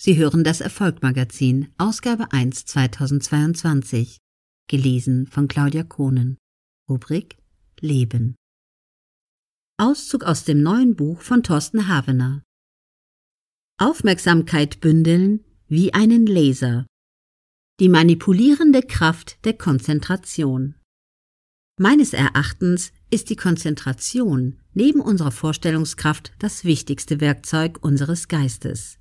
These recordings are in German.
Sie hören das Erfolgmagazin, Ausgabe 1 2022, gelesen von Claudia Kohnen. Rubrik Leben. Auszug aus dem neuen Buch von Thorsten Havener. Aufmerksamkeit bündeln wie einen Laser. Die manipulierende Kraft der Konzentration. Meines Erachtens ist die Konzentration neben unserer Vorstellungskraft das wichtigste Werkzeug unseres Geistes.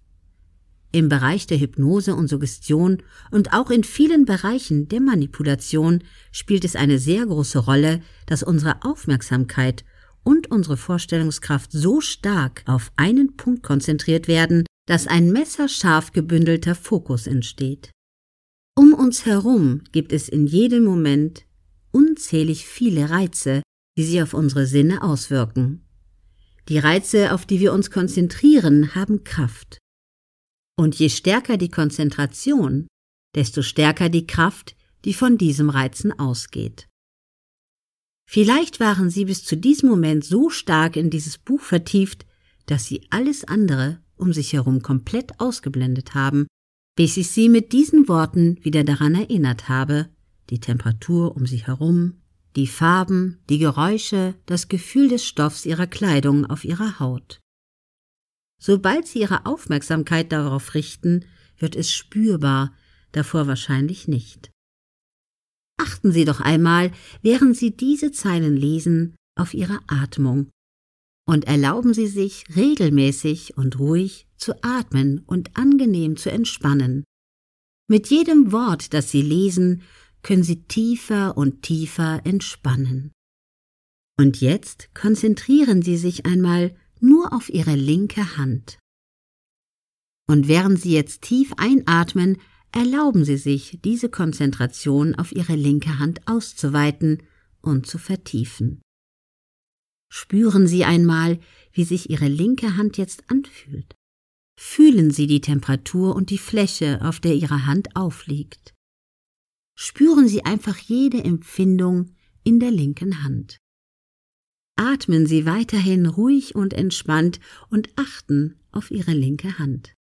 Im Bereich der Hypnose und Suggestion und auch in vielen Bereichen der Manipulation spielt es eine sehr große Rolle, dass unsere Aufmerksamkeit und unsere Vorstellungskraft so stark auf einen Punkt konzentriert werden, dass ein messerscharf gebündelter Fokus entsteht. Um uns herum gibt es in jedem Moment unzählig viele Reize, die sich auf unsere Sinne auswirken. Die Reize, auf die wir uns konzentrieren, haben Kraft. Und je stärker die Konzentration, desto stärker die Kraft, die von diesem Reizen ausgeht. Vielleicht waren Sie bis zu diesem Moment so stark in dieses Buch vertieft, dass Sie alles andere um sich herum komplett ausgeblendet haben, bis ich Sie mit diesen Worten wieder daran erinnert habe, die Temperatur um Sie herum, die Farben, die Geräusche, das Gefühl des Stoffs Ihrer Kleidung auf Ihrer Haut. Sobald Sie Ihre Aufmerksamkeit darauf richten, wird es spürbar, davor wahrscheinlich nicht. Achten Sie doch einmal, während Sie diese Zeilen lesen, auf Ihre Atmung und erlauben Sie sich regelmäßig und ruhig zu atmen und angenehm zu entspannen. Mit jedem Wort, das Sie lesen, können Sie tiefer und tiefer entspannen. Und jetzt konzentrieren Sie sich einmal nur auf Ihre linke Hand. Und während Sie jetzt tief einatmen, erlauben Sie sich, diese Konzentration auf Ihre linke Hand auszuweiten und zu vertiefen. Spüren Sie einmal, wie sich Ihre linke Hand jetzt anfühlt. Fühlen Sie die Temperatur und die Fläche, auf der Ihre Hand aufliegt. Spüren Sie einfach jede Empfindung in der linken Hand. Atmen Sie weiterhin ruhig und entspannt und achten auf Ihre linke Hand.